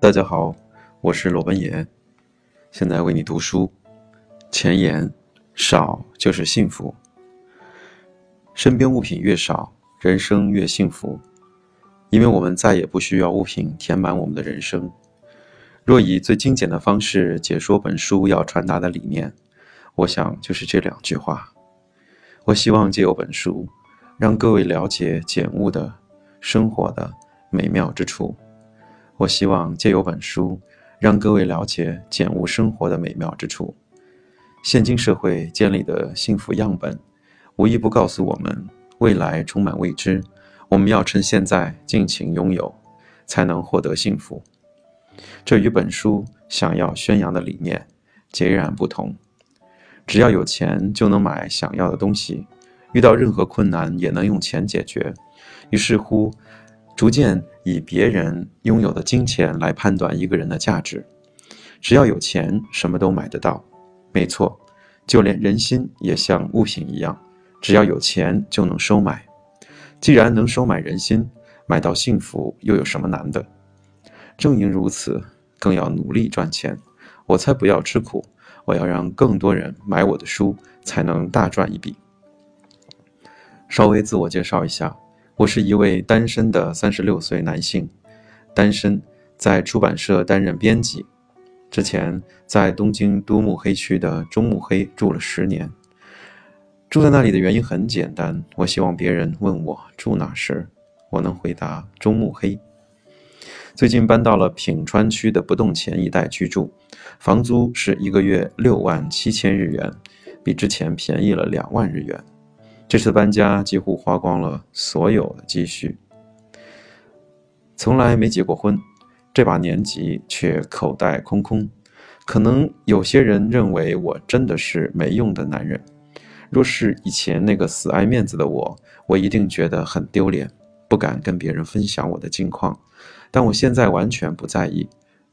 大家好，我是罗文言，现在为你读书。前言：少就是幸福。身边物品越少，人生越幸福，因为我们再也不需要物品填满我们的人生。若以最精简的方式解说本书要传达的理念，我想就是这两句话。我希望借由本书，让各位了解简物的生活的美妙之处。我希望借由本书，让各位了解简物生活的美妙之处。现今社会建立的幸福样本，无一不告诉我们，未来充满未知。我们要趁现在尽情拥有，才能获得幸福。这与本书想要宣扬的理念截然不同。只要有钱，就能买想要的东西，遇到任何困难也能用钱解决。于是乎。逐渐以别人拥有的金钱来判断一个人的价值，只要有钱，什么都买得到。没错，就连人心也像物品一样，只要有钱就能收买。既然能收买人心，买到幸福又有什么难的？正因如此，更要努力赚钱。我才不要吃苦，我要让更多人买我的书，才能大赚一笔。稍微自我介绍一下。我是一位单身的三十六岁男性，单身，在出版社担任编辑，之前在东京都目黑区的中目黑住了十年。住在那里的原因很简单，我希望别人问我住哪时，我能回答中目黑。最近搬到了品川区的不动前一带居住，房租是一个月六万七千日元，比之前便宜了两万日元。这次搬家几乎花光了所有的积蓄，从来没结过婚，这把年纪却口袋空空。可能有些人认为我真的是没用的男人。若是以前那个死爱面子的我，我一定觉得很丢脸，不敢跟别人分享我的近况。但我现在完全不在意，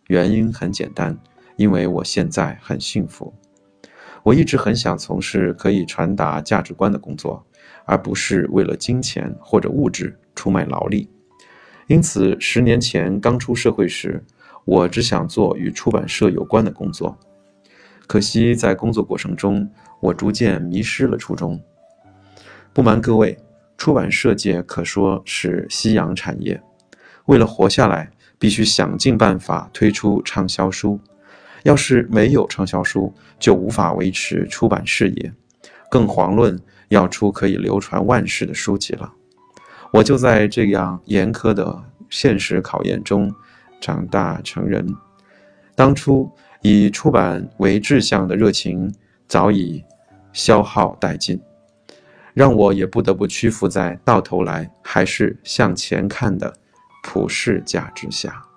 原因很简单，因为我现在很幸福。我一直很想从事可以传达价值观的工作。而不是为了金钱或者物质出卖劳力，因此十年前刚出社会时，我只想做与出版社有关的工作。可惜在工作过程中，我逐渐迷失了初衷。不瞒各位，出版社界可说是夕阳产业，为了活下来，必须想尽办法推出畅销书。要是没有畅销书，就无法维持出版事业，更遑论。要出可以流传万世的书籍了，我就在这样严苛的现实考验中长大成人。当初以出版为志向的热情早已消耗殆尽，让我也不得不屈服在到头来还是向前看的普世价值下。